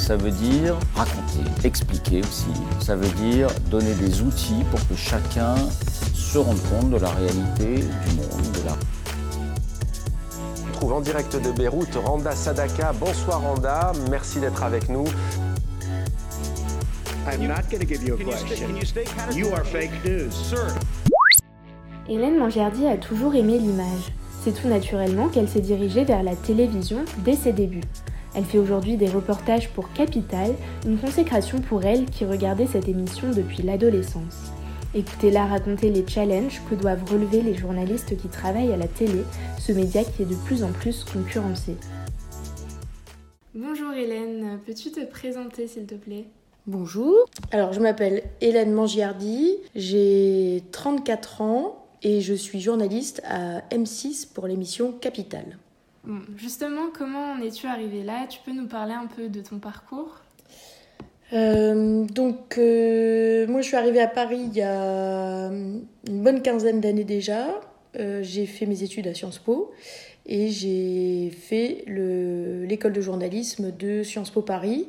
ça veut dire raconter, expliquer aussi. Ça veut dire donner des outils pour que chacun se rende compte de la réalité du monde, de la On trouve en direct de Beyrouth Randa Sadaka. Bonsoir Randa, merci d'être avec nous. I'm not going to give you a question. You are fake news. Hélène Mangiardi a toujours aimé l'image. C'est tout naturellement qu'elle s'est dirigée vers la télévision dès ses débuts. Elle fait aujourd'hui des reportages pour Capital, une consécration pour elle qui regardait cette émission depuis l'adolescence. Écoutez-la raconter les challenges que doivent relever les journalistes qui travaillent à la télé, ce média qui est de plus en plus concurrencé. Bonjour Hélène, peux-tu te présenter s'il te plaît? Bonjour, alors je m'appelle Hélène Mangiardi, j'ai 34 ans et je suis journaliste à M6 pour l'émission Capital. Bon, justement, comment en es-tu arrivée là? Tu peux nous parler un peu de ton parcours? Euh, donc, euh, moi je suis arrivée à Paris il y a une bonne quinzaine d'années déjà. Euh, j'ai fait mes études à Sciences Po et j'ai fait le- l'école de journalisme de Sciences Po Paris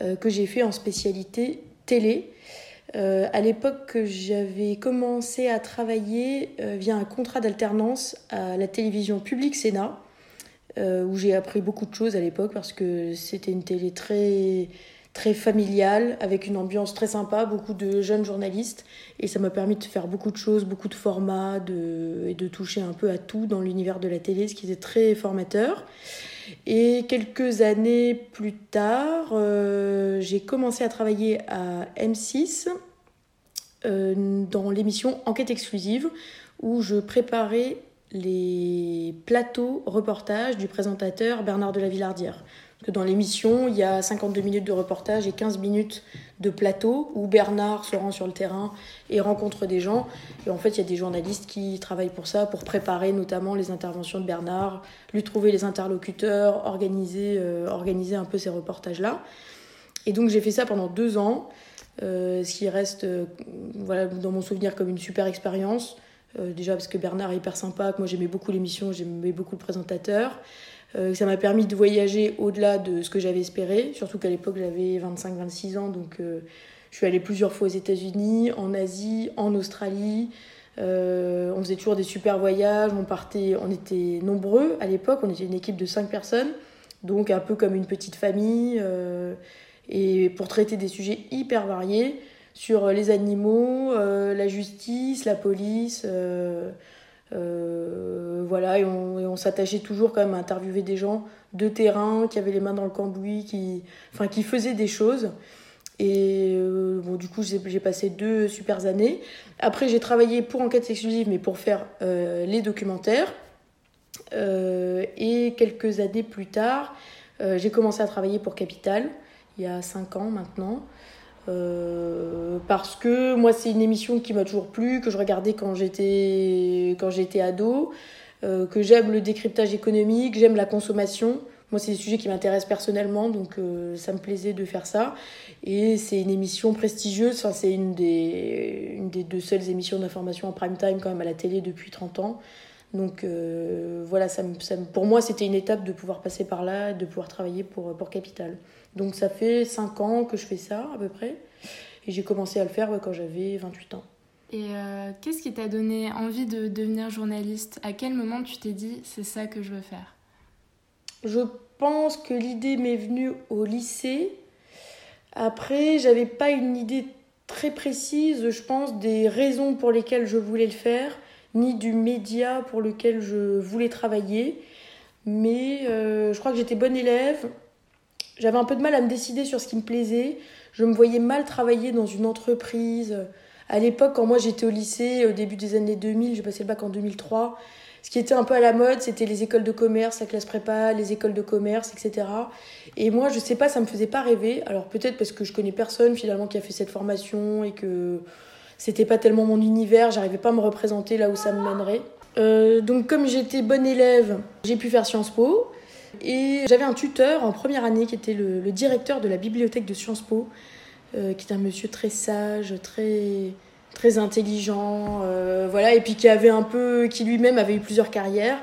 euh, que j'ai fait en spécialité télé. Euh, à l'époque, j'avais commencé à travailler euh, via un contrat d'alternance à la télévision publique Sénat, euh, où j'ai appris beaucoup de choses à l'époque parce que c'était une télé très très familiale, avec une ambiance très sympa, beaucoup de jeunes journalistes, et ça m'a permis de faire beaucoup de choses, beaucoup de formats, et de toucher un peu à tout dans l'univers de la télé, ce qui était très formateur. Et quelques années plus tard, euh, j'ai commencé à travailler à M6 euh, dans l'émission Enquête exclusive, où je préparais les plateaux reportages du présentateur Bernard de la Villardière. Que dans l'émission, il y a 52 minutes de reportage et 15 minutes de plateau où Bernard se rend sur le terrain et rencontre des gens. Et en fait, il y a des journalistes qui travaillent pour ça, pour préparer notamment les interventions de Bernard, lui trouver les interlocuteurs, organiser, euh, organiser un peu ces reportages-là. Et donc j'ai fait ça pendant deux ans, euh, ce qui reste euh, voilà, dans mon souvenir comme une super expérience. Euh, déjà parce que Bernard est hyper sympa, que moi j'aimais beaucoup l'émission, j'aimais beaucoup le présentateur. Euh, ça m'a permis de voyager au-delà de ce que j'avais espéré, surtout qu'à l'époque j'avais 25-26 ans, donc euh, je suis allée plusieurs fois aux États-Unis, en Asie, en Australie. Euh, on faisait toujours des super voyages, on partait, on était nombreux à l'époque, on était une équipe de 5 personnes, donc un peu comme une petite famille, et pour traiter des sujets hyper variés sur les animaux, euh, la justice, la police. euh, euh, voilà, et on, s'attachait toujours quand même à interviewer des gens de terrain qui avaient les mains dans le cambouis, qui, enfin, qui faisaient des choses. Et euh, bon, du coup, j'ai passé deux super années. Après, j'ai travaillé pour Enquête Exclusive, mais pour faire euh, les documentaires. Euh, et quelques années plus tard, euh, j'ai commencé à travailler pour Capital, il y a cinq ans maintenant. Euh, parce que moi, c'est une émission qui m'a toujours plu, que je regardais quand j'étais quand j'étais ado, euh, que j'aime le décryptage économique, j'aime la consommation. Moi, c'est des sujets qui m'intéressent personnellement, donc euh, ça me plaisait de faire ça. Et c'est une émission prestigieuse, enfin, c'est une des, une des deux seules émissions d'information en prime time quand même à la télé depuis 30 ans. Donc voilà, ça me- ça me- pour moi, c'était une étape de pouvoir passer par là, de pouvoir travailler pour, pour Capital. Donc ça fait 5 ans que je fais ça à peu près. Et j'ai commencé à le faire ouais, quand j'avais 28 ans. Et euh, qu'est-ce qui t'a donné envie de devenir journaliste? À quel moment tu t'es dit c'est ça que je veux faire? Je pense que l'idée m'est venue au lycée. Après, j'avais pas une idée très précise, je pense, des raisons pour lesquelles je voulais le faire, ni du média pour lequel je voulais travailler. Mais euh, je crois que j'étais bonne élève. J'avais un peu de mal à me décider sur ce qui me plaisait. Je me voyais mal travailler dans une entreprise. À l'époque, quand moi j'étais au lycée, au début des années 2000, j'ai passé le bac en 2003, ce qui était un peu à la mode, c'était les écoles de commerce, la classe prépa, les écoles de commerce, etc. Et moi, je sais pas, ça me faisait pas rêver. Alors peut-être parce que je connais personne finalement qui a fait cette formation et que c'était pas tellement mon univers, j'arrivais pas à me représenter là où ça me mènerait. Euh, donc comme j'étais bonne élève, j'ai pu faire Sciences Po. Et j'avais un tuteur en première année qui était le, directeur de la bibliothèque de Sciences Po, euh, qui est un monsieur très sage, très très intelligent, euh, voilà, et puis qui avait un peu, qui lui-même avait eu plusieurs carrières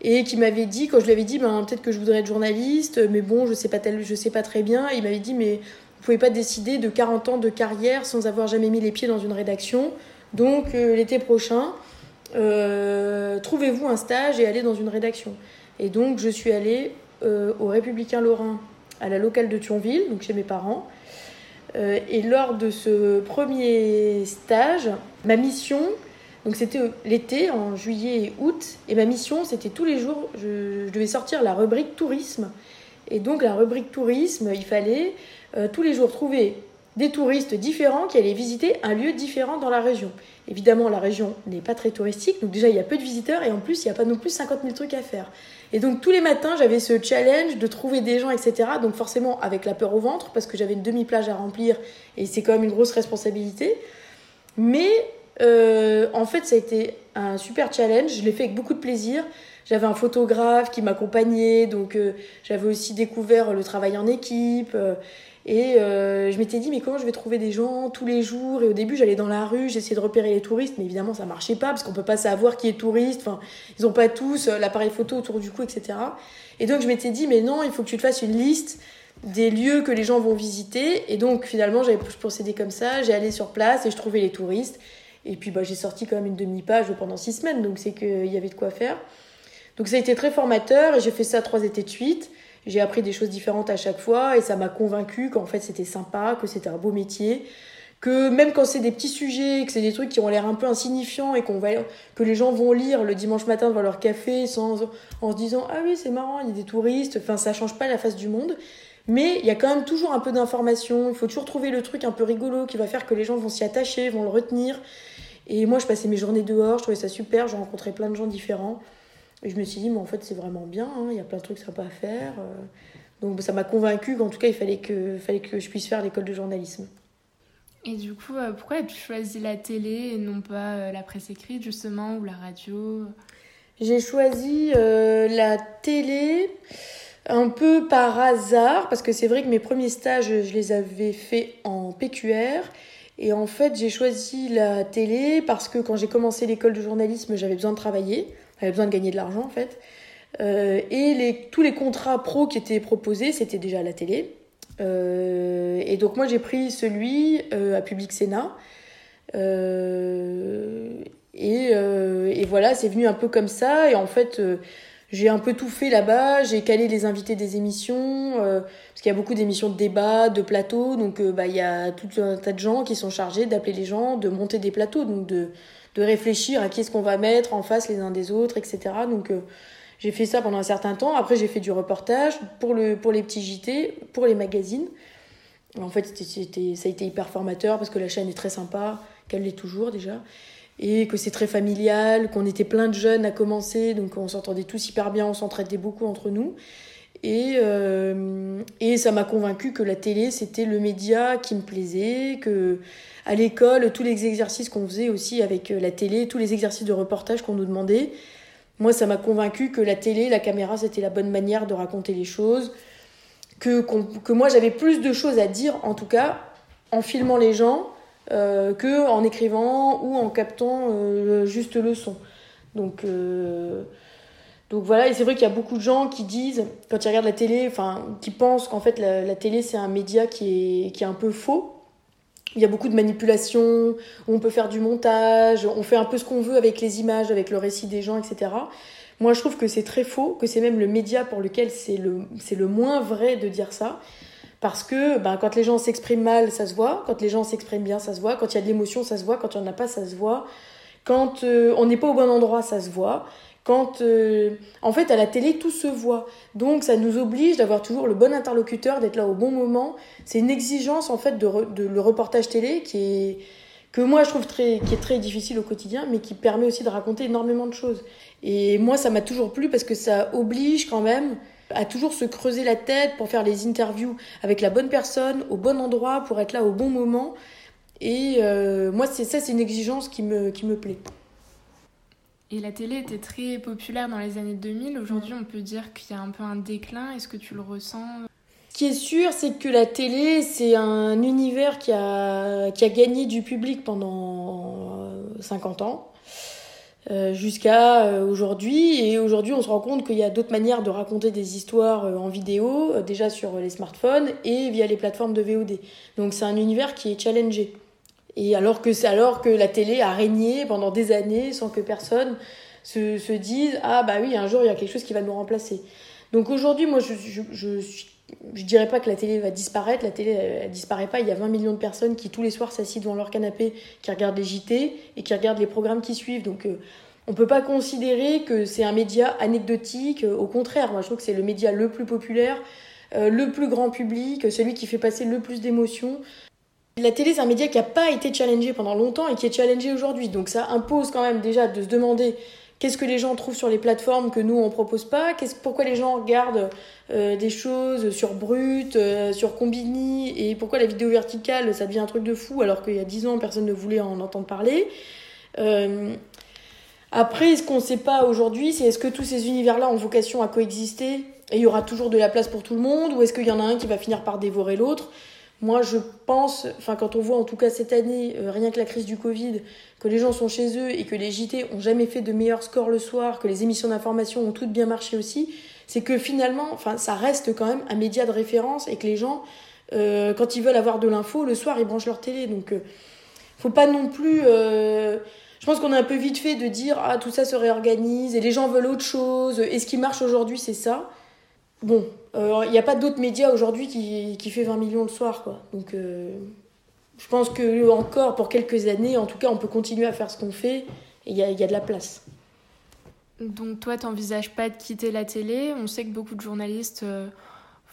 et qui m'avait dit quand je lui avais dit ben peut-être que je voudrais être journaliste, mais bon je sais sais pas très bien, il m'avait dit mais vous pouvez pas décider de 40 ans de carrière sans avoir jamais mis les pieds dans une rédaction, donc euh, l'été prochain trouvez-vous un stage et allez dans une rédaction. Et donc je suis allée au Républicain Lorrain à la locale de Thionville, donc chez mes parents. Euh, et lors de ce premier stage, ma mission, donc c'était l'été, en juillet et août, et ma mission, c'était tous les jours, je, devais sortir la rubrique tourisme. Et donc la rubrique tourisme, il fallait euh, tous les jours trouver des touristes différents qui allaient visiter un lieu différent dans la région. Évidemment, la région n'est pas très touristique, donc déjà il y a peu de visiteurs et en plus il n'y a pas non plus 50 000 trucs à faire. Et donc tous les matins j'avais ce challenge de trouver des gens, etc. Donc forcément avec la peur au ventre parce que j'avais une demi-plage à remplir et c'est quand même une grosse responsabilité. Mais euh, en fait ça a été un super challenge, je l'ai fait avec beaucoup de plaisir. J'avais un photographe qui m'accompagnait, donc euh, j'avais aussi découvert le travail en équipe. Euh, et euh, je m'étais dit, mais comment je vais trouver des gens tous les jours? Et au début, j'allais dans la rue, j'essayais de repérer les touristes, mais évidemment, ça marchait pas parce qu'on peut pas savoir qui est touriste. Enfin, ils ont pas tous euh, l'appareil photo autour du cou, etc. Et donc, je m'étais dit, mais non, il faut que tu te fasses une liste des lieux que les gens vont visiter. Et donc, finalement, j'avais procédé comme ça. J'ai allé sur place et je trouvais les touristes. Et puis, bah, j'ai sorti quand même une demi-page pendant six semaines, donc c'est qu'il y avait de quoi faire. Donc, ça a été très formateur et j'ai fait ça trois étés de suite j'ai appris des choses différentes à chaque fois et ça m'a convaincu qu'en fait c'était sympa, que c'était un beau métier, que même quand c'est des petits sujets, que c'est des trucs qui ont l'air un peu insignifiants et que les gens vont lire le dimanche matin devant leur café sans, en se disant ah oui c'est marrant, il y a des touristes, enfin ça change pas la face du monde. Mais il y a quand même toujours un peu d'information, il faut toujours trouver le truc un peu rigolo qui va faire que les gens vont s'y attacher, vont le retenir. Et moi je passais mes journées dehors, je trouvais ça super, j'ai rencontré plein de gens différents. Et je me suis dit, mais en fait, c'est vraiment bien, hein, il y a plein de trucs sympas à faire. Euh. donc ça m'a convaincu qu'en tout cas, il fallait que, fallait que je puisse faire l'école de journalisme. Et du coup, euh, pourquoi as-tu choisi la télé et non pas euh, la presse écrite, justement, ou la radio? J'ai choisi la télé un peu par hasard, parce que c'est vrai que mes premiers stages, je les avais faits en PQR. Et en fait, j'ai choisi la télé parce que quand j'ai commencé l'école de journalisme, j'avais besoin de travailler avait besoin de gagner de l'argent en fait. Euh, et tous les contrats pro qui étaient proposés, c'était déjà à la télé. Euh, et donc moi j'ai pris celui euh, à Public Sénat. Et, et, voilà, c'est venu un peu comme ça. Et en fait, j'ai un peu tout fait là-bas. J'ai calé les invités des émissions, parce qu'il y a beaucoup d'émissions de débat, de plateaux. Donc bah, il y a tout un tas de gens qui sont chargés d'appeler les gens, de monter des plateaux, donc de, de réfléchir à qui est-ce qu'on va mettre en face les uns des autres, etc. Donc euh, j'ai fait ça pendant un certain temps. Après, j'ai fait du reportage pour, le, pour les petits JT, pour les magazines. En fait, c'était, ça a été hyper formateur parce que la chaîne est très sympa, qu'elle l'est toujours déjà, et que c'est très familial, qu'on était plein de jeunes à commencer, donc on s'entendait tous hyper bien, on s'entraidait beaucoup entre nous. Et, euh, et ça m'a convaincu que la télé, c'était le média qui me plaisait, que à l'école, tous les exercices qu'on faisait aussi avec euh, la télé, tous les exercices de reportage qu'on nous demandait, moi, ça m'a convaincu que la télé, la caméra, c'était la bonne manière de raconter les choses, que, que moi, j'avais plus de choses à dire, en tout cas, en filmant les gens, euh, que en écrivant ou en captant euh, juste le son. Donc, donc voilà, et c'est vrai qu'il y a beaucoup de gens qui disent, quand ils regardent la télé, enfin, qui pensent qu'en fait la, télé c'est un média qui est, qui est un peu faux, il y a beaucoup de manipulations, on peut faire du montage, on fait un peu ce qu'on veut avec les images, avec le récit des gens, etc. Moi, je trouve que c'est très faux, que c'est même le média pour lequel c'est le, le moins vrai de dire ça. Parce que ben, quand les gens s'expriment mal, ça se voit. Quand les gens s'expriment bien, ça se voit. Quand il y a de l'émotion, ça se voit. Quand il n'y en a pas, ça se voit. Quand euh, on n'est pas au bon endroit, ça se voit. Quand, euh, en fait, à la télé, tout se voit. Donc, ça nous oblige d'avoir toujours le bon interlocuteur, d'être là au bon moment. C'est une exigence, en fait, de, le reportage télé qui est, que moi, je trouve très, qui est très difficile au quotidien, mais qui permet aussi de raconter énormément de choses. Et moi, ça m'a toujours plu parce que ça oblige quand même à toujours se creuser la tête pour faire les interviews avec la bonne personne, au bon endroit, pour être là au bon moment. Et euh, moi, c'est ça, c'est une exigence qui me, qui me plaît. Et la télé était très populaire dans les années 2000. Aujourd'hui, on peut dire qu'il y a un peu un déclin. Est-ce que tu le ressens? Ce qui est sûr, c'est que la télé, c'est un univers qui a, qui a gagné du public pendant 50 euh, ans. Euh, jusqu'à euh, aujourd'hui. Et aujourd'hui, on se rend compte qu'il y a d'autres manières de raconter des histoires en vidéo, déjà sur les smartphones et via les plateformes de VOD. Donc c'est un univers qui est challengé. Et alors que, c'est alors que la télé a régné pendant des années sans que personne se, se dise Ah, bah oui, un jour il y a quelque chose qui va nous remplacer. Donc aujourd'hui, moi, je, je, je, je, dirais pas que la télé va disparaître. La télé, elle, disparaît pas. Il y a 20 millions de personnes qui, tous les soirs, s'assient devant leur canapé, qui regardent les JT et qui regardent les programmes qui suivent. Donc. Euh, on peut pas considérer que c'est un média anecdotique. Au contraire, moi je trouve que c'est le média le plus populaire, euh, le plus grand public, celui qui fait passer le plus d'émotions. La télé, c'est un média qui n'a pas été challengé pendant longtemps et qui est challengé aujourd'hui. Donc ça impose quand même déjà de se demander qu'est-ce que les gens trouvent sur les plateformes que nous, on propose pas, pourquoi les gens regardent euh, des choses sur Brut, euh, sur Combini, et pourquoi la vidéo verticale, ça devient un truc de fou alors qu'il y a 10 ans, personne ne voulait en entendre parler. Euh, après, ce qu'on ne sait pas aujourd'hui, c'est est-ce que tous ces univers-là ont vocation à coexister et il y aura toujours de la place pour tout le monde, ou est-ce qu'il y en a un qui va finir par dévorer l'autre? Moi, je pense, enfin, quand on voit en tout cas cette année, euh, rien que la crise du Covid, que les gens sont chez eux et que les JT ont jamais fait de meilleurs scores le soir, que les émissions d'information ont toutes bien marché aussi, c'est que finalement, enfin, ça reste quand même un média de référence et que les gens, euh, quand ils veulent avoir de l'info, le soir, ils branchent leur télé. Donc, euh, faut pas non plus. je pense qu'on a un peu vite fait de dire ah tout ça se réorganise et les gens veulent autre chose et ce qui marche aujourd'hui c'est ça. Bon, il euh, n'y a pas d'autres médias aujourd'hui qui, qui, fait 20 millions le soir, quoi. Donc, euh, je pense que encore pour quelques années, en tout cas, on peut continuer à faire ce qu'on fait il y a, y a, de la place. Donc, toi, tu n'envisages pas de quitter la télé? On sait que beaucoup de journalistes euh,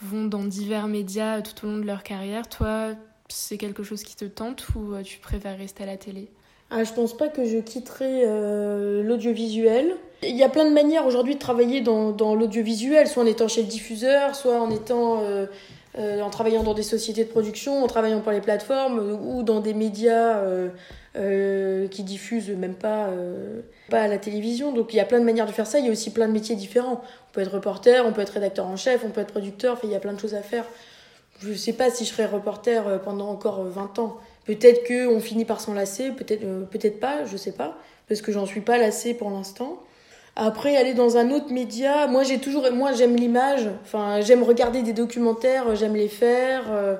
vont dans divers médias tout au long de leur carrière. Toi, c'est quelque chose qui te tente ou tu préfères rester à la télé? Ah, Je pense pas que je quitterai l'audiovisuel. Il y a plein de manières aujourd'hui de travailler dans, l'audiovisuel, soit en étant chez le diffuseur, soit en étant euh, euh, en travaillant dans des sociétés de production, en travaillant pour les plateformes ou dans des médias euh, qui diffusent même pas, pas à la télévision. Donc il y a plein de manières de faire ça. Il y a aussi plein de métiers différents. On peut être reporter, on peut être rédacteur en chef, on peut être producteur. Il y a plein de choses à faire. Je ne sais pas si je serai reporter pendant encore 20 ans. Peut-être qu'on finit par s'en lasser, peut-être peut-être pas, je sais pas, parce que j'en suis pas lassée pour l'instant. Après, aller dans un autre média, moi j'ai toujours, moi j'aime l'image. Enfin, j'aime regarder des documentaires, j'aime les faire. Euh,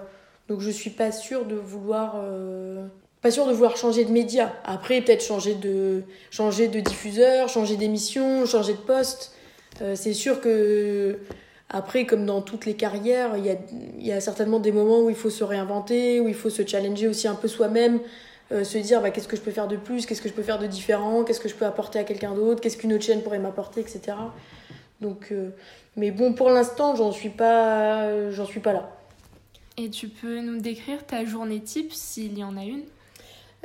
donc je suis pas sûre de vouloir, euh, pas sûre de vouloir changer de média. Après, peut-être changer de, changer de diffuseur, changer d'émission, changer de poste. Euh, c'est sûr que après, comme dans toutes les carrières, il y a, y a certainement des moments où il faut se réinventer, où il faut se challenger aussi un peu soi-même. Euh, se dire bah, qu'est-ce que je peux faire de plus, qu'est-ce que je peux faire de différent, qu'est-ce que je peux apporter à quelqu'un d'autre, qu'est-ce qu'une autre chaîne pourrait m'apporter, etc. Donc, euh, mais bon, pour l'instant, j'en suis pas, j'en suis pas là. Et tu peux nous décrire ta journée type s'il y en a une?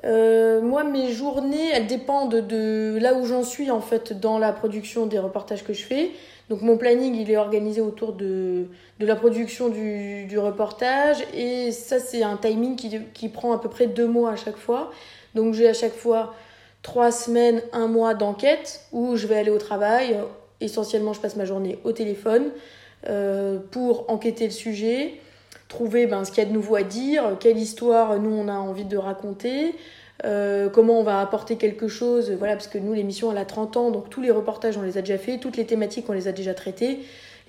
Euh, moi, mes journées, elles dépendent de là où j'en suis en fait dans la production des reportages que je fais. Donc mon planning, il est organisé autour de, la production du, reportage et ça, c'est un timing qui, qui, prend à peu près deux mois à chaque fois. Donc j'ai à chaque fois trois semaines, un mois d'enquête où je vais aller au travail. Essentiellement, je passe ma journée au téléphone euh, pour enquêter le sujet, trouver ben, ce qu'il y a de nouveau à dire, quelle histoire nous on a envie de raconter, euh, comment on va apporter quelque chose, voilà, parce que nous, l'émission, elle a 30 ans, donc tous les reportages, on les a déjà fait, toutes les thématiques, on les a déjà traitées.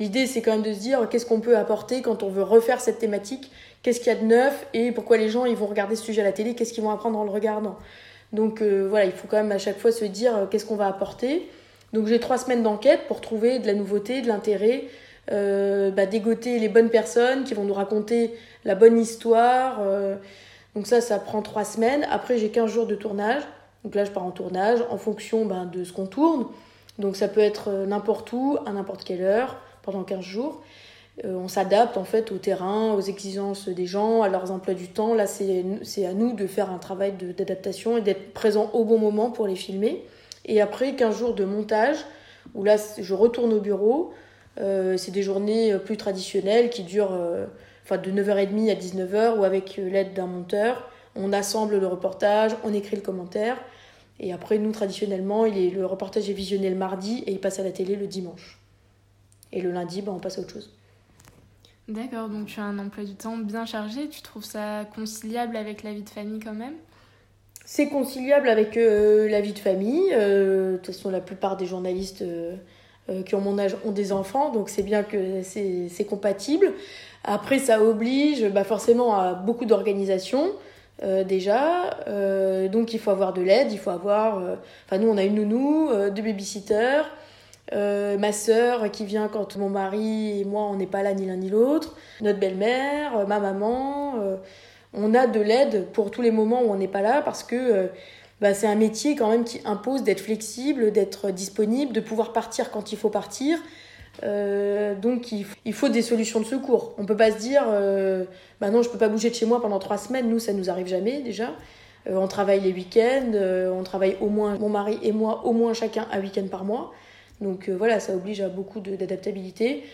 L'idée, c'est quand même de se dire qu'est-ce qu'on peut apporter quand on veut refaire cette thématique, qu'est-ce qu'il y a de neuf? Et pourquoi les gens ils vont regarder ce sujet à la télé, qu'est-ce qu'ils vont apprendre en le regardant? Donc euh, voilà, il faut quand même à chaque fois se dire euh, qu'est-ce qu'on va apporter? Donc j'ai trois semaines d'enquête pour trouver de la nouveauté, de l'intérêt, bah, dégoter les bonnes personnes qui vont nous raconter la bonne histoire. Donc ça, ça prend trois semaines. Après, j'ai 15 jours de tournage. Donc là, je pars en tournage en fonction ben, de ce qu'on tourne. Donc ça peut être n'importe où, à n'importe quelle heure, pendant 15 jours. Euh, on s'adapte en fait au terrain, aux exigences des gens, à leurs emplois du temps. Là, c'est à nous de faire un travail d'adaptation et d'être présent au bon moment pour les filmer. Et après 15 jours de montage, où là, je retourne au bureau. Euh, c'est des journées plus traditionnelles qui durent euh, enfin, de 9h30 à 19h, ou avec l'aide d'un monteur, on assemble le reportage, on écrit le commentaire. Et après, nous, traditionnellement, il est, le reportage est visionné le mardi et il passe à la télé le dimanche. Et le lundi, ben, on passe à autre chose. D'accord, donc tu as un emploi du temps bien chargé. Tu trouves ça conciliable avec la vie de famille quand même? C'est conciliable avec euh, la vie de famille. Euh, de toute façon, la plupart des journalistes euh, qui ont mon âge ont des enfants, donc c'est bien que c'est compatible. Après, ça oblige bah, forcément à beaucoup d'organisation. déjà. donc il faut avoir de l'aide, il faut avoir... Enfin nous on a une nounou, deux babysitters, euh, ma sœur qui vient quand mon mari et moi on n'est pas là ni l'un ni l'autre, notre belle-mère, euh, ma maman. Euh, on a de l'aide pour tous les moments où on n'est pas là parce que bah, c'est un métier quand même qui impose d'être flexible, d'être disponible, de pouvoir partir quand il faut partir. Donc il, faut des solutions de secours. On peut pas se dire bah non je peux pas bouger de chez moi pendant trois semaines. Nous ça nous arrive jamais déjà. on travaille les week-ends, on travaille au moins mon mari et moi au moins chacun un week-end par mois. Donc euh, voilà, ça oblige à beaucoup d'adaptabilité.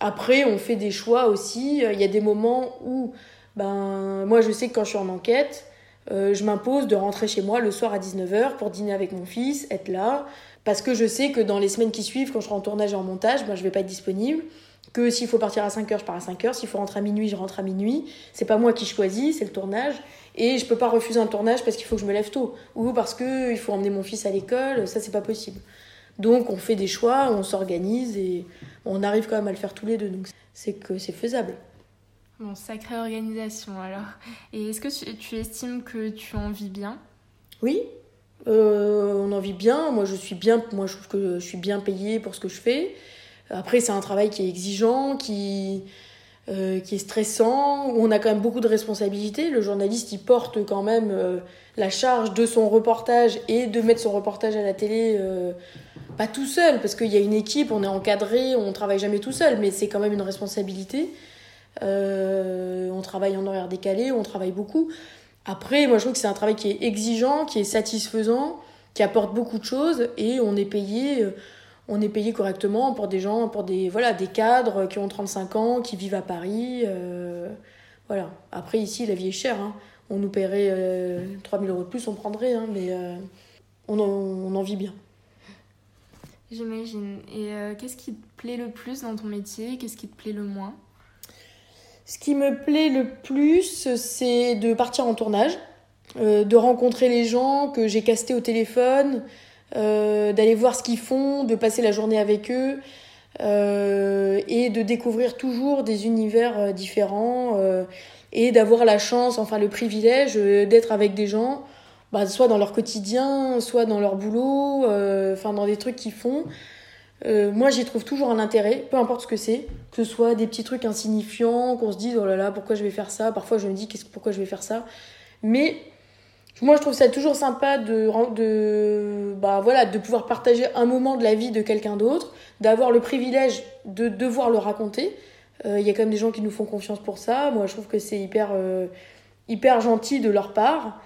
Après, on fait des choix aussi. Il y a des moments où, ben, moi je sais que quand je suis en enquête, euh, je m'impose de rentrer chez moi le soir à 19h pour dîner avec mon fils, être là. Parce que je sais que dans les semaines qui suivent, quand je serai en tournage et en montage, ben, je vais pas être disponible. Que s'il faut partir à 5h, je pars à 5h. S'il faut rentrer à minuit, je rentre à minuit. C'est pas moi qui choisis, c'est le tournage. Et je peux pas refuser un tournage parce qu'il faut que je me lève tôt. Ou parce qu'il faut emmener mon fils à l'école. Ça, c'est pas possible. Donc on fait des choix, on s'organise et on arrive quand même à le faire tous les deux. Donc c'est que c'est faisable. Bon, sacrée organisation alors. Et est-ce que tu, estimes que tu en vis bien? Oui, euh, bien. Moi je suis bien, moi je trouve que je suis bien payée pour ce que je fais. Après c'est un travail qui est exigeant, qui euh, qui est stressant, où on a quand même beaucoup de responsabilités. Le journaliste, il porte quand même euh, la charge de son reportage et de mettre son reportage à la télé pas tout seul, parce qu'il y a une équipe, on est encadré, on travaille jamais tout seul, mais c'est quand même une responsabilité. Euh, on travaille en horaire décalé, on travaille beaucoup. Après, moi je trouve que c'est un travail qui est exigeant, qui est satisfaisant, qui apporte beaucoup de choses, et on est payé, euh, on est payé correctement pour des gens, pour des voilà des cadres qui ont 35 ans, qui vivent à Paris. Euh, voilà. Après ici, la vie est chère. Hein. On nous paierait 3000 euros de plus, on prendrait, hein, mais on on en vit bien. J'imagine. Et euh, qu'est-ce qui te plaît le plus dans ton métier? Qu'est-ce qui te plaît le moins? Ce qui me plaît le plus, c'est de partir en tournage, euh, de rencontrer les gens que j'ai castés au téléphone, euh, d'aller voir ce qu'ils font, de passer la journée avec eux et de découvrir toujours des univers différents et d'avoir la chance, enfin le privilège d'être avec des gens bah, soit dans leur quotidien, soit dans leur boulot, euh, enfin dans des trucs qu'ils font. Euh, moi, j'y trouve toujours un intérêt, peu importe ce que c'est, que ce soit des petits trucs insignifiants, qu'on se dise oh là là, pourquoi je vais faire ça? Parfois, je me dis pourquoi je vais faire ça? Mais moi, je trouve ça toujours sympa de, bah, voilà, de pouvoir partager un moment de la vie de quelqu'un d'autre, d'avoir le privilège de devoir le raconter. Euh, il y a quand même des gens qui nous font confiance pour ça. Moi, je trouve que c'est hyper, hyper gentil de leur part.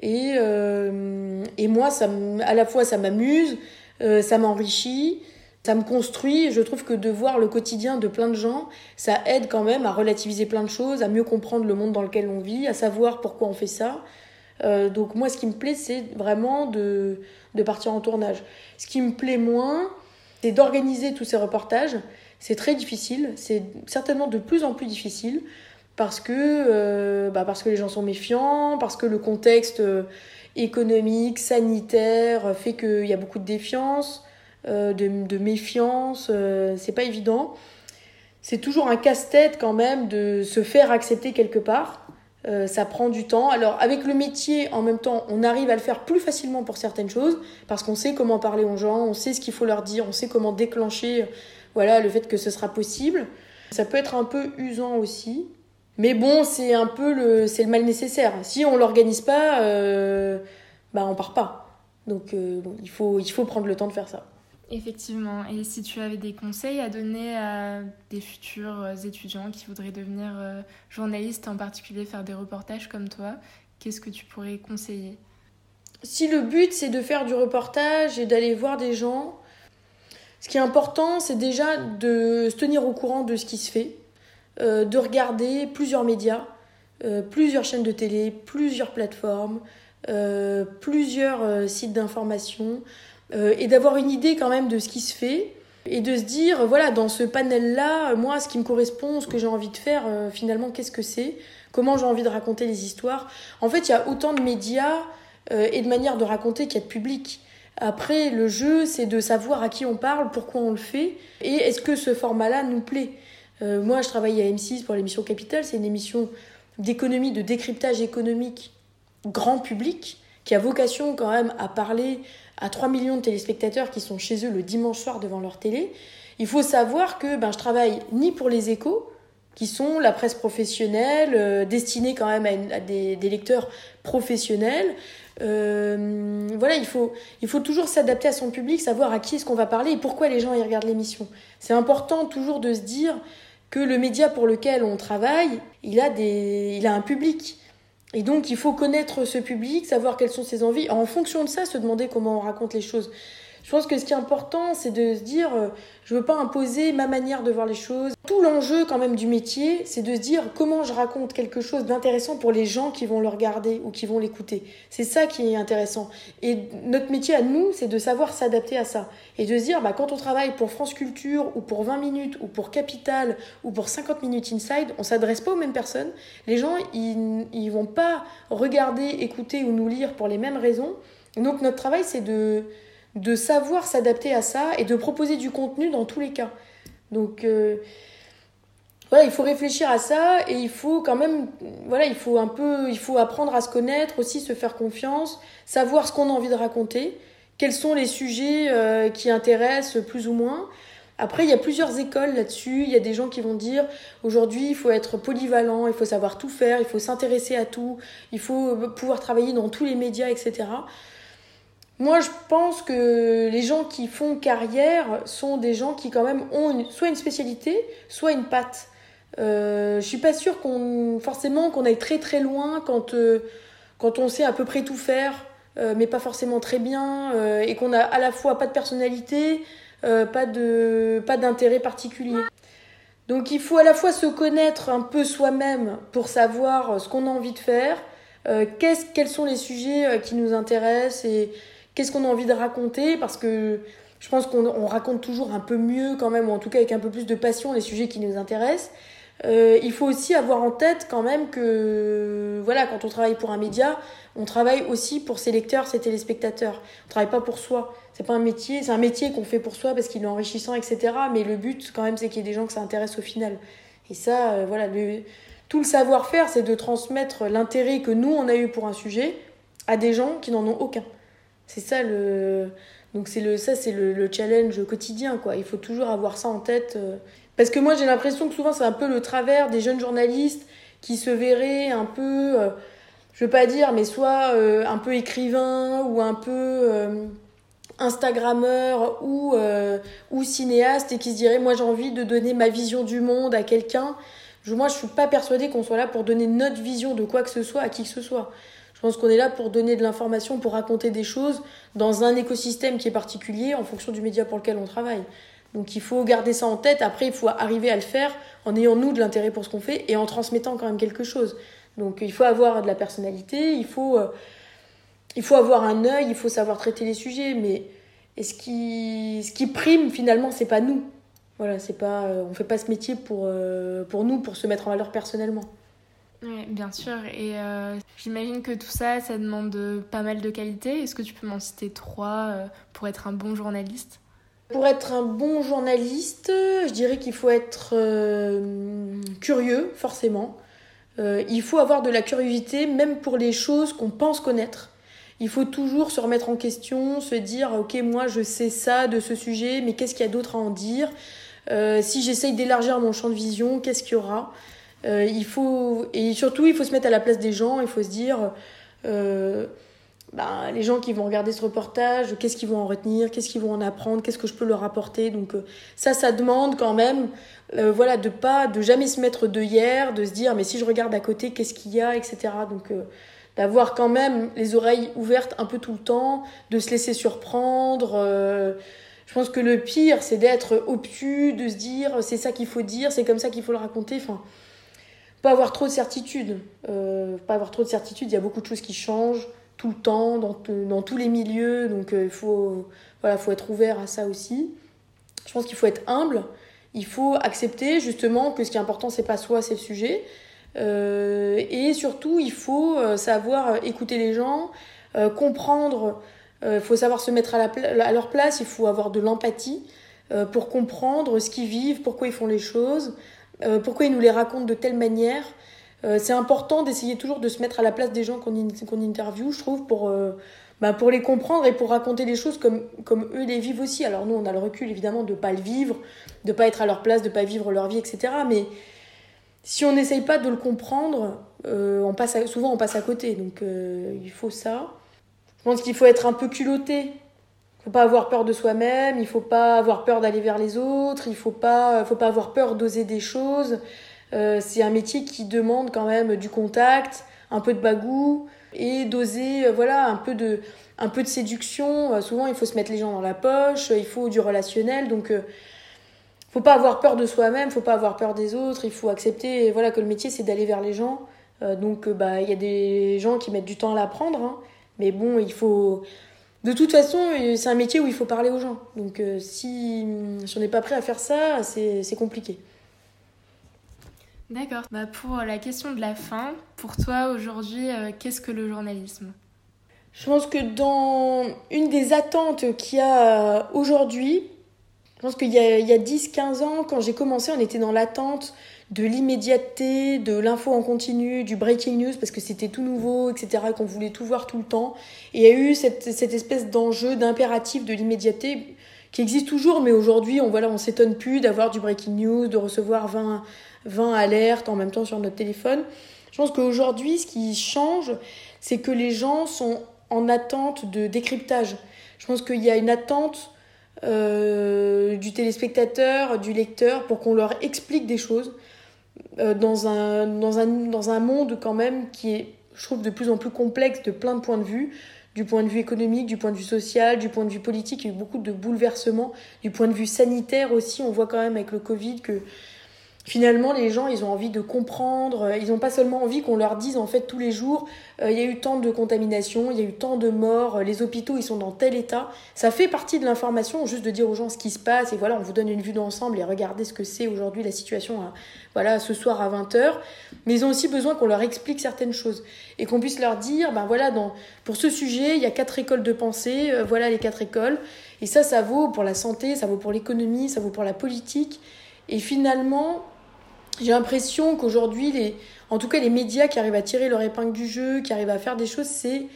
Et, euh, et moi, ça, à la fois, ça m'amuse, euh, ça m'enrichit, ça me construit. Je trouve que de voir le quotidien de plein de gens, ça aide quand même à relativiser plein de choses, à mieux comprendre le monde dans lequel on vit, à savoir pourquoi on fait ça. Euh, donc moi, ce qui me plaît, c'est vraiment de, de partir en tournage. Ce qui me plaît moins, c'est d'organiser tous ces reportages. C'est très difficile, c'est certainement de plus en plus difficile parce que, euh, bah parce que les gens sont méfiants, parce que le contexte euh, économique, sanitaire fait qu'il y a beaucoup de défiance, de, méfiance, c'est pas évident. C'est toujours un casse-tête quand même de se faire accepter quelque part. Ça prend du temps. Alors avec le métier, en même temps, on arrive à le faire plus facilement pour certaines choses, parce qu'on sait comment parler aux gens, on sait ce qu'il faut leur dire, on sait comment déclencher voilà, le fait que ce sera possible. Ça peut être un peu usant aussi. Mais bon, c'est un peu le, c'est le mal nécessaire. Si on l'organise pas, euh, bah on part pas. Donc euh, bon, il faut, il faut prendre le temps de faire ça. Effectivement. Et si tu avais des conseils à donner à des futurs étudiants qui voudraient devenir euh, journalistes, en particulier faire des reportages comme toi, qu'est-ce que tu pourrais conseiller? Si le but c'est de faire du reportage et d'aller voir des gens, ce qui est important c'est déjà de se tenir au courant de ce qui se fait, euh, de regarder plusieurs médias, euh, plusieurs chaînes de télé, plusieurs plateformes, euh, plusieurs sites d'information et d'avoir une idée quand même de ce qui se fait et de se dire voilà dans ce panel là moi ce qui me correspond ce que j'ai envie de faire finalement qu'est-ce que c'est? Comment j'ai envie de raconter les histoires? En fait il y a autant de médias et de manières de raconter qu'il y a de public. Après le jeu c'est de savoir à qui on parle pourquoi on le fait et est-ce que ce format là nous plaît? Moi je travaille à M6 pour l'émission Capital. C'est une émission d'économie de décryptage économique grand public qui a vocation quand même à parler à 3 millions de téléspectateurs qui sont chez eux le dimanche soir devant leur télé, il faut savoir que ben, je travaille ni pour les échos, qui sont la presse professionnelle, euh, destinée quand même à, des, lecteurs professionnels. Euh, voilà, il faut, il faut toujours s'adapter à son public, savoir à qui est-ce qu'on va parler et pourquoi les gens y regardent l'émission. C'est important toujours de se dire que le média pour lequel on travaille, il a, des, il a un public. Et donc, il faut connaître ce public, savoir quelles sont ses envies. En fonction de ça, se demander comment on raconte les choses. Je pense que ce qui est important, c'est de se dire, euh, je veux pas imposer ma manière de voir les choses. Tout l'enjeu quand même du métier, c'est de se dire comment je raconte quelque chose d'intéressant pour les gens qui vont le regarder ou qui vont l'écouter. C'est ça qui est intéressant. Et notre métier à nous, c'est de savoir s'adapter à ça. Et de se dire, bah, quand on travaille pour France Culture ou pour 20 minutes ou pour Capital ou pour 50 minutes Inside, on s'adresse pas aux mêmes personnes. Les gens, ils, ils vont pas regarder, écouter ou nous lire pour les mêmes raisons. Donc notre travail, c'est de de savoir s'adapter à ça et de proposer du contenu dans tous les cas. Donc euh, voilà, il faut réfléchir à ça et il faut quand même voilà, il faut un peu il faut apprendre à se connaître aussi, se faire confiance, savoir ce qu'on a envie de raconter, quels sont les sujets euh, qui intéressent plus ou moins. Après, il y a plusieurs écoles là-dessus. Il y a des gens qui vont dire aujourd'hui, il faut être polyvalent, il faut savoir tout faire, il faut s'intéresser à tout, il faut pouvoir travailler dans tous les médias, etc. Moi, je pense que les gens qui font carrière sont des gens qui quand même ont soit une spécialité, soit une patte. Euh, je suis pas sûre qu'on forcément qu'on aille très très loin quand euh, quand on sait à peu près tout faire, euh, mais pas forcément très bien, euh, et qu'on a à la fois pas de personnalité, pas pas d'intérêt particulier. Donc il faut à la fois se connaître un peu soi-même pour savoir ce qu'on a envie de faire, quels sont les sujets qui nous intéressent et qu'est-ce qu'on a envie de raconter, parce que je pense qu'on raconte toujours un peu mieux quand même, ou en tout cas avec un peu plus de passion les sujets qui nous intéressent. Euh, il faut aussi avoir en tête quand même que voilà quand on travaille pour un média on travaille aussi pour ses lecteurs ses téléspectateurs. On travaille pas pour soi. C'est pas un métier c'est un métier qu'on fait pour soi parce qu'il est enrichissant etc mais le but quand même c'est qu'il y ait des gens que ça intéresse au final. Et ça euh, voilà tout le savoir-faire c'est de transmettre l'intérêt que nous on a eu pour un sujet à des gens qui n'en ont aucun c'est ça le. Donc c'est le, ça c'est le, challenge quotidien quoi. Il faut toujours avoir ça en tête. Euh. Parce que moi j'ai l'impression que souvent c'est un peu le travers des jeunes journalistes qui se verraient un peu, euh, je veux pas dire, mais soit euh, un peu écrivain ou un peu Instagrammeur ou, ou cinéaste et qui se diraient moi j'ai envie de donner ma vision du monde à quelqu'un. Moi je suis pas persuadée qu'on soit là pour donner notre vision de quoi que ce soit à qui que ce soit. Je pense qu'on est là pour donner de l'information, pour raconter des choses dans un écosystème qui est particulier en fonction du média pour lequel on travaille. Donc il faut garder ça en tête. Après, il faut arriver à le faire en ayant nous de l'intérêt pour ce qu'on fait et en transmettant quand même quelque chose. Donc il faut avoir de la personnalité, il faut, euh, il faut avoir un œil, il faut savoir traiter les sujets. Mais ce qui, ce qui prime finalement, c'est pas nous. Voilà, c'est pas, euh, on fait pas ce métier pour, euh, pour nous, pour se mettre en valeur personnellement. Oui, bien sûr. Et euh, j'imagine que tout ça, ça demande pas mal de qualités. Est-ce que tu peux m'en citer trois euh, pour être un bon journaliste? Pour être un bon journaliste, je dirais qu'il faut être euh, curieux, forcément. il faut avoir de la curiosité, même pour les choses qu'on pense connaître. Il faut toujours se remettre en question, se dire, ok, moi je sais ça de ce sujet, mais qu'est-ce qu'il y a d'autre à en dire? Si j'essaye d'élargir mon champ de vision, qu'est-ce qu'il y aura? Il faut, Et surtout, il faut se mettre à la place des gens, il faut se dire ben, les gens qui vont regarder ce reportage, qu'est-ce qu'ils vont en retenir, qu'est-ce qu'ils vont en apprendre, qu'est-ce que je peux leur apporter. Donc euh, ça, ça demande quand même, euh, voilà, de pas, de jamais se mettre de hier, de se dire mais si je regarde à côté, qu'est-ce qu'il y a, etc. Donc euh, d'avoir quand même les oreilles ouvertes un peu tout le temps, de se laisser surprendre. je pense que le pire, c'est d'être obtus, de se dire c'est ça qu'il faut dire, c'est comme ça qu'il faut le raconter. Enfin, pas avoir trop de certitude. pas avoir trop de certitude. Il y a beaucoup de choses qui changent tout le temps, dans, dans tous les milieux. Donc euh, il faut, voilà, faut être ouvert à ça aussi. Je pense qu'il faut être humble. Il faut accepter justement que ce qui est important, c'est pas soi, c'est le sujet. Euh, et surtout, il faut euh, savoir écouter les gens, comprendre. Il faut savoir se mettre à, la, à, leur place. Il faut avoir de l'empathie pour comprendre ce qu'ils vivent, pourquoi ils font les choses, pourquoi ils nous les racontent de telle manière. Euh, c'est important d'essayer toujours de se mettre à la place des gens qu'on qu'on interviewe, je trouve, pour, euh, bah, pour les comprendre et pour raconter les choses comme, comme eux les vivent aussi. Alors nous, on a le recul évidemment de ne pas le vivre, de ne pas être à leur place, de ne pas vivre leur vie, etc. Mais si on n'essaye pas de le comprendre, euh, on passe souvent on passe à côté. Donc il faut ça. Je pense qu'il faut être un peu culotté. Faut pas avoir peur de soi-même, il faut pas avoir peur d'aller vers les autres, il faut pas, faut pas avoir peur d'oser des choses. Euh, c'est un métier qui demande quand même du contact, un peu de bagou et d'oser euh, voilà un peu de un peu de séduction. Euh, souvent il faut se mettre les gens dans la poche, il faut du relationnel donc ne faut pas avoir peur de soi-même, faut pas avoir peur des autres, il faut accepter voilà que le métier c'est d'aller vers les gens. donc bah il y a des gens qui mettent du temps à l'apprendre hein. mais bon, il faut de toute façon, c'est un métier où il faut parler aux gens. Donc si, si on n'est pas prêt à faire ça, c'est compliqué. D'accord. Bah pour la question de la fin, pour toi aujourd'hui, euh, qu'est-ce que le journalisme? Je pense que dans une des attentes qu'il y a euh, aujourd'hui, je pense qu'il y a, a 10-15 ans, quand j'ai commencé, on était dans l'attente de l'immédiateté, de l'info en continu, du breaking news, parce que c'était tout nouveau, etc., qu'on voulait tout voir tout le temps. Et il y a eu cette, espèce d'enjeu, d'impératif de l'immédiateté qui existe toujours, mais aujourd'hui, on voilà, on s'étonne plus d'avoir du breaking news, de recevoir 20 20 alertes en même temps sur notre téléphone. Je pense qu'aujourd'hui, ce qui change, c'est que les gens sont en attente de décryptage. Je pense qu'il y a une attente euh, du téléspectateur, du lecteur, pour qu'on leur explique des choses euh, dans, un, dans, un, dans un monde quand même qui est, je trouve, de plus en plus complexe de plein de points de vue. Du point de vue économique, du point de vue social, du point de vue politique, il y a eu beaucoup de bouleversements, du point de vue sanitaire aussi, on voit quand même avec le Covid que Finalement, les gens, ils ont envie de comprendre. Euh, ils n'ont pas seulement envie qu'on leur dise en fait tous les jours, euh, il y a eu tant de contamination, il y a eu tant de morts, euh, les hôpitaux, ils sont dans tel état. Ça fait partie de l'information, juste de dire aux gens ce qui se passe et voilà, on vous donne une vue d'ensemble et regardez ce que c'est aujourd'hui la situation, voilà, ce soir à 20h. Mais ils ont aussi besoin qu'on leur explique certaines choses et qu'on puisse leur dire, ben voilà, pour ce sujet, il y a quatre écoles de pensée, voilà les quatre écoles. Et ça, ça vaut pour la santé, ça vaut pour l'économie, ça vaut pour la politique. Et finalement, j'ai l'impression qu'aujourd'hui, les, en tout cas les médias qui arrivent à tirer leur épingle du jeu, qui arrivent à faire des choses, c'est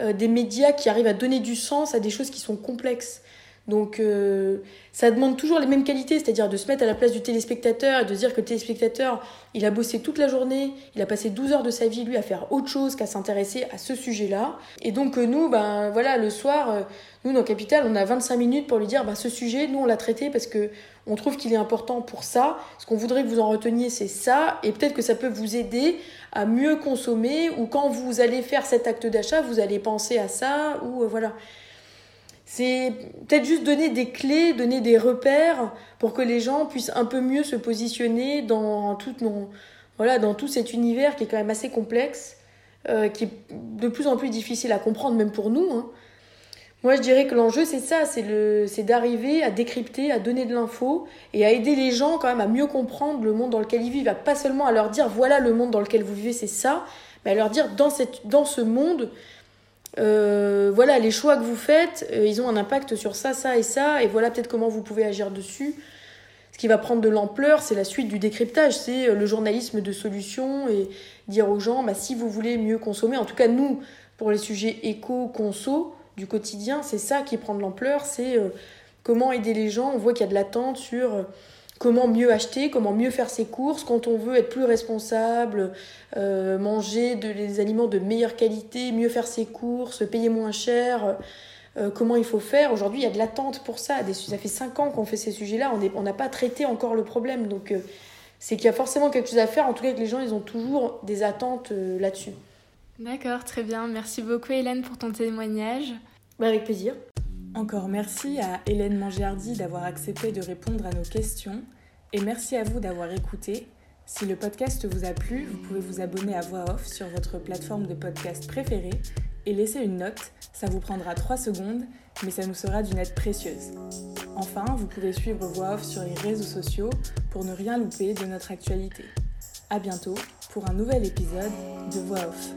euh, des médias qui arrivent à donner du sens à des choses qui sont complexes. Donc euh, ça demande toujours les mêmes qualités, c'est-à-dire de se mettre à la place du téléspectateur et de dire que le téléspectateur, il a bossé toute la journée, il a passé 12 heures de sa vie, lui, à faire autre chose qu'à s'intéresser à ce sujet-là. Et donc euh, nous, ben voilà, le soir, nous, dans Capital, on a 25 minutes pour lui dire, ben, ce sujet, nous, on l'a traité parce que on trouve qu'il est important pour ça. Ce qu'on voudrait que vous en reteniez, c'est ça. Et peut-être que ça peut vous aider à mieux consommer ou quand vous allez faire cet acte d'achat, vous allez penser à ça ou euh, voilà. C'est peut-être juste donner des clés, donner des repères pour que les gens puissent un peu mieux se positionner dans tout, voilà, dans tout cet univers qui est quand même assez complexe, euh, qui est de plus en plus difficile à comprendre, même pour nous. Hein. Moi, je dirais que l'enjeu, c'est ça, c'est d'arriver à décrypter, à donner de l'info et à aider les gens quand même à mieux comprendre le monde dans lequel ils vivent, à pas seulement à leur dire voilà le monde dans lequel vous vivez, c'est ça, mais à leur dire dans cette, dans ce monde, euh, voilà les choix que vous faites, euh, ils ont un impact sur ça, ça et ça, et voilà peut-être comment vous pouvez agir dessus. Ce qui va prendre de l'ampleur, c'est la suite du décryptage, c'est euh, le journalisme de solution et dire aux gens, bah, si vous voulez mieux consommer, en tout cas nous, pour les sujets éco-conso, du quotidien, c'est ça qui prend de l'ampleur, c'est comment aider les gens. On voit qu'il y a de l'attente sur comment mieux acheter, comment mieux faire ses courses, quand on veut être plus responsable, euh, manger des aliments de meilleure qualité, mieux faire ses courses, payer moins cher, euh, comment il faut faire. Aujourd'hui, il y a de l'attente pour ça. ça fait 5 ans qu'on fait ces sujets-là, on n'a pas traité encore le problème. Donc, euh, c'est qu'il y a forcément quelque chose à faire. En tout cas, que les gens, ils ont toujours des attentes là-dessus. D'accord, très bien. Merci beaucoup, Hélène, pour ton témoignage. Bah, avec plaisir. Encore merci à Hélène Mangiardi d'avoir accepté de répondre à nos questions et merci à vous d'avoir écouté. Si le podcast vous a plu, vous pouvez vous abonner à Voix Off sur votre plateforme de podcast préférée et laisser une note. Ça vous prendra 3 secondes, mais ça nous sera d'une aide précieuse. Enfin, vous pouvez suivre Voix Off sur les réseaux sociaux pour ne rien louper de notre actualité. A bientôt pour un nouvel épisode de Voix Off.